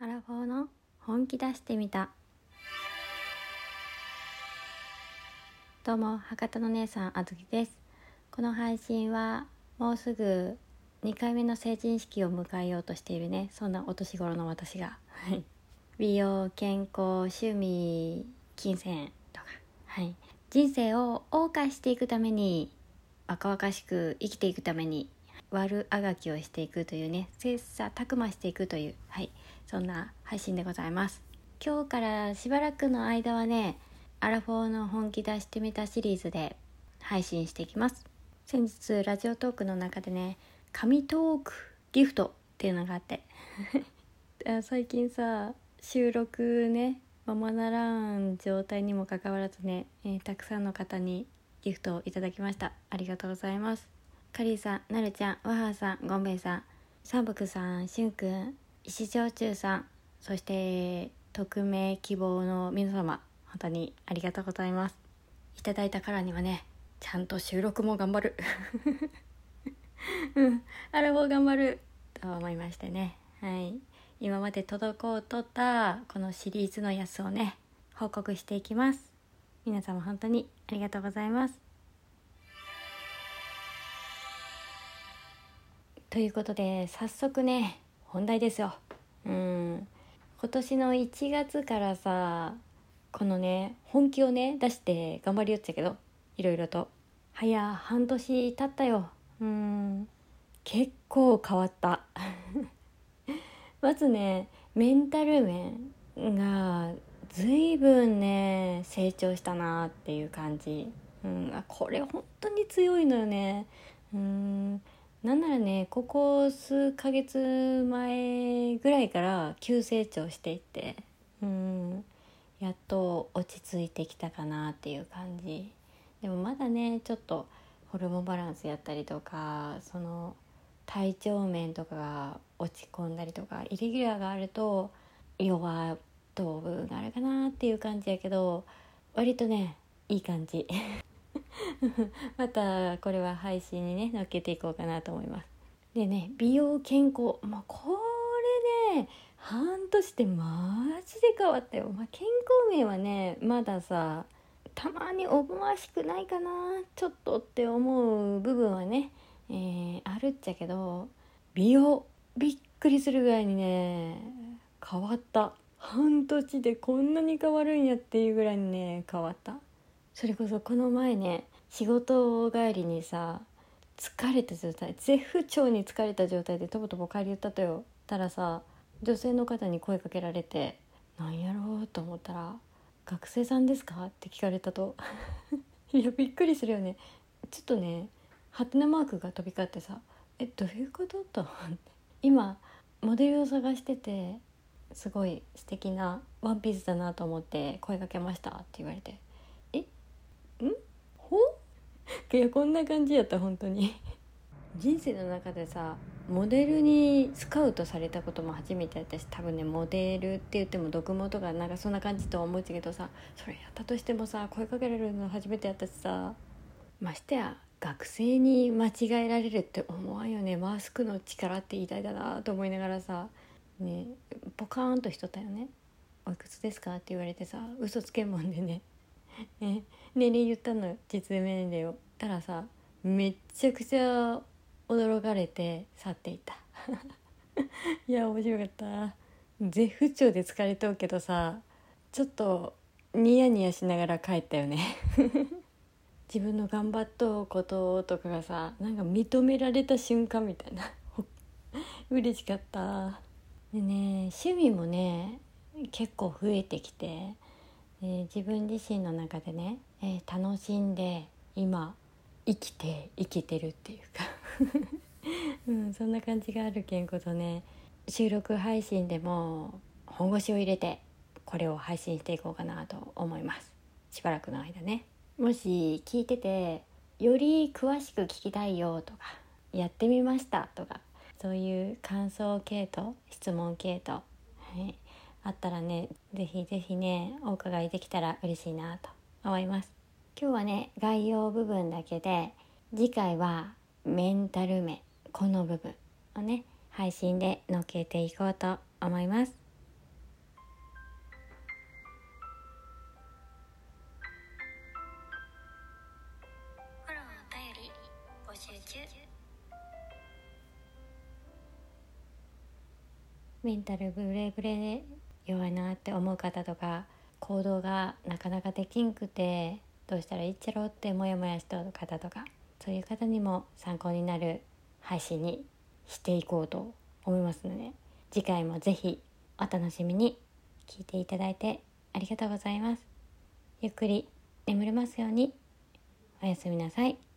アラフォーの本気出してみた。どうも博多の姉さんあずきです。この配信はもうすぐ2回目の成人式を迎えようとしているね。そんなお年頃の私が。美容健康趣味金銭とか。はい。人生を謳歌していくために若々しく生きていくために悪あがきをしていくというね。切磋琢磨していくという。はい。そんな配信でございます。今日からしばらくの間はねアラフォーの本気出してみたシリーズで配信していきます。先日ラジオトークの中でね神トークギフトっていうのがあって。最近さ収録ねままならん状態にもかかわらずね、えー、たくさんの方にギフトをいただきました。ありがとうございます。カリーさん、なるちゃん、わはさん、ゴンベイさん、三福さん、しゅんくん、石焼酎さん、そして匿名希望の皆様、本当にありがとうございます。いただいたからにはね、ちゃんと収録も頑張る。うん、あれも頑張ると思いましてね。はい。今まで滞っとったこのシリーズのやつをね、報告していきます。皆様本当にありがとうございます。ということで早速ね本題ですよ。うん。今年の1月からさこのね本気をね出して頑張りよっちゃけどいろいろと。早半年経ったよ。うん。結構変わった。まずねメンタル面が随分ね成長したなっていう感じ、うん、これ本当に強いのよね。うん。なんならねここ数ヶ月前ぐらいから急成長していってうんやっと落ち着いてきたかなっていう感じ。でもまだねちょっとホルモンバランスやったりとかその体調面とかが落ち込んだりとかイレギュラーがあると弱頭部があるかなっていう感じやけど割とねいい感じ。またこれは配信にね載っけていこうかなと思います。でね美容健康。まあこれね半年でマジで変わったよ、まあ、健康面はねまださたまに思わしくないかなちょっとって思う部分はね、えー、あるっちゃけど美容。びっくりするぐらいにね変わった。半年でこんなに変わるんやっていうぐらいにね変わった。それこそこの前ね仕事帰りにさ疲れた状態絶不調に疲れた状態でとぼとぼ帰り寄ったとよ。たらさ女性の方に声かけられてなんやろうと思ったら「学生さんですか?」って聞かれたと。いやびっくりするよね。ちょっとねハテナマークが飛び交ってさ「えどういうこと?」と。思って今モデルを探しててすごい素敵なワンピースだなと思って声かけましたって言われてんほいやこんな感じやった本当に。人生の中でさモデルにスカウトされたことも初めてやったし多分ねモデルって言っても読モとかなんかそんな感じとは思うけどさそれやったとしてもさ声かけられるの初めてやったしさましてや学生に間違えられるって思わんよね。マスクの力って言いたいだなと思いながらさねポカーンとしとったよね「おいくつですか?」って言われてさ嘘つけんもんでね。ね年齢言ったの実年齢をたらさめっちゃくちゃ驚かれて去っていた。いや面白かった。絶不調で疲れとうけどさちょっとニヤニヤしながら帰ったよね。自分の頑張っとうこととかがさなんか認められた瞬間みたいな。嬉しかった。でね趣味もね結構増えてきてえー、自分自身の中でね、え、楽しんで今生きて生きてるっていうか。うん、そんな感じがあるけんことね収録配信でも本腰を入れてこれを配信していこうかなと思います。しばらくの間ね。もし聞いててより詳しく聞きたいよとかやってみましたとかそういう感想系統質問系統、はい、あったらね是非是非ねお伺いできたら嬉しいなと思います。今日はね概要部分だけで次回はメンタル面この部分をね配信でのっけていこうと思います。メンタルブレブレ弱いなって思う方とか行動がなかなかできんくてどうしたらいいっちゃろうってモヤモヤしてる方とかそういう方にも参考になる配信にしていこうと思いますので次回も是非お楽しみに聞いていただいてありがとうございます。ゆっくり眠れますようにおやすみなさい。